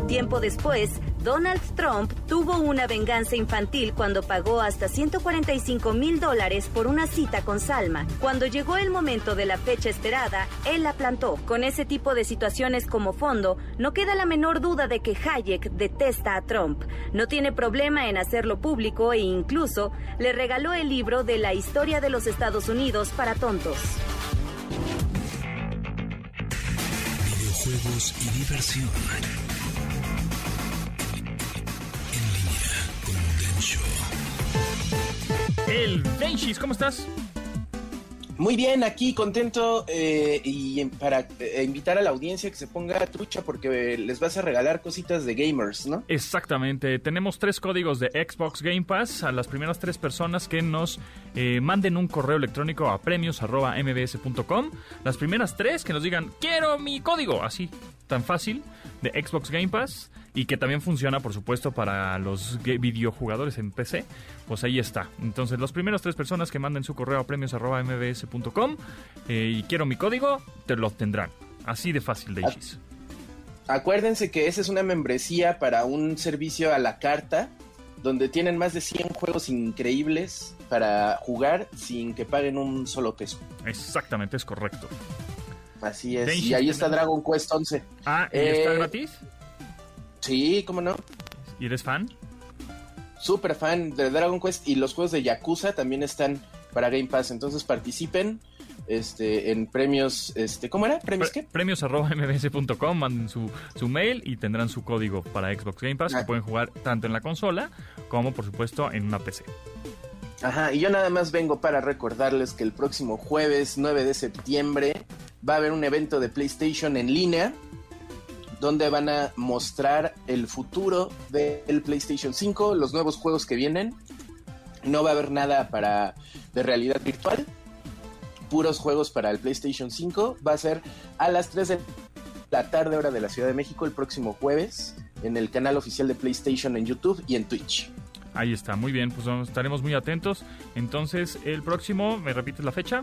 Tiempo después, Donald Trump tuvo una venganza infantil cuando pagó hasta 145 mil dólares por una cita con Salma. Cuando llegó el momento de la fecha esperada, él la plantó. Con ese tipo de situaciones como fondo, no queda la menor duda de que Hayek detesta a Trump. No tiene problema en hacerlo público e incluso le regaló el libro de la historia de los Estados Unidos para tontos. Videojuegos y diversión El Denshis, ¿cómo estás? Muy bien, aquí contento eh, y para eh, invitar a la audiencia que se ponga trucha porque les vas a regalar cositas de gamers, ¿no? Exactamente, tenemos tres códigos de Xbox Game Pass a las primeras tres personas que nos eh, manden un correo electrónico a premios.mbs.com. Las primeras tres que nos digan, quiero mi código, así, tan fácil, de Xbox Game Pass y que también funciona, por supuesto, para los videojugadores en PC, pues ahí está. Entonces, las primeras tres personas que manden su correo a premios.mbs.com eh, y quiero mi código, te lo tendrán. Así de fácil, Daisies. Acuérdense que esa es una membresía para un servicio a la carta, donde tienen más de 100 juegos increíbles para jugar sin que paguen un solo peso. Exactamente, es correcto. Así es. y ahí está Dragon Quest 11. Ah, ¿y está eh, gratis? Sí, ¿cómo no? ¿Y eres fan? Súper fan de Dragon Quest y los juegos de Yakuza también están para Game Pass, entonces participen este, en premios, este, ¿cómo era? ¿Premios qué? Premios arroba mbs.com, manden su, su, mail y tendrán su código para Xbox Game Pass que ah. pueden jugar tanto en la consola como por supuesto en una PC. Ajá, y yo nada más vengo para recordarles que el próximo jueves 9 de septiembre va a haber un evento de PlayStation en línea donde van a mostrar el futuro del PlayStation 5, los nuevos juegos que vienen. No va a haber nada para de realidad virtual, puros juegos para el PlayStation 5. Va a ser a las 3 de la tarde hora de la Ciudad de México el próximo jueves en el canal oficial de PlayStation en YouTube y en Twitch. Ahí está, muy bien, pues estaremos muy atentos. Entonces, el próximo, ¿me repites la fecha?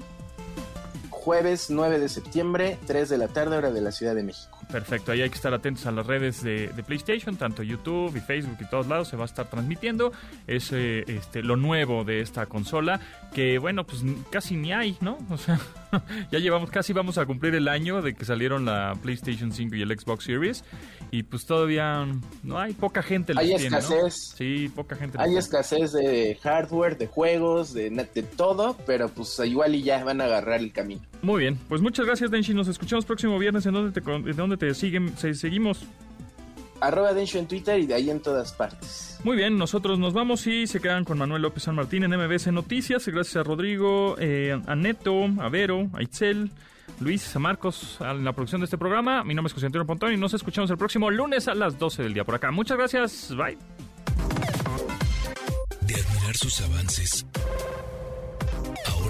Jueves 9 de septiembre, 3 de la tarde hora de la Ciudad de México. Perfecto, ahí hay que estar atentos a las redes de, PlayStation, tanto YouTube y Facebook y todos lados se va a estar transmitiendo. Es eh, este, lo nuevo de esta consola, que bueno, pues casi ni hay, ¿no? O sea, ya llevamos, casi vamos a cumplir el año de que salieron la PlayStation 5 y el Xbox Series, y pues todavía no hay poca gente. Hay escasez. Sí, poca gente. Hay escasez de hardware, de juegos, de, de todo, pero pues igual y ya van a agarrar el camino. Muy bien, pues muchas gracias Denshi, nos escuchamos próximo viernes en donde te, en donde te siguen, seguimos. Arroba Densho en Twitter y de ahí en todas partes. Muy bien, nosotros nos vamos y se quedan con Manuel López San Martín en MBS Noticias. Gracias a Rodrigo, eh, a Neto, a Vero, a Itzel, Luis, a Marcos en la producción de este programa. Mi nombre es José Antonio Pontón y nos escuchamos el próximo lunes a las 12 del día por acá. Muchas gracias, bye. De admirar sus avances,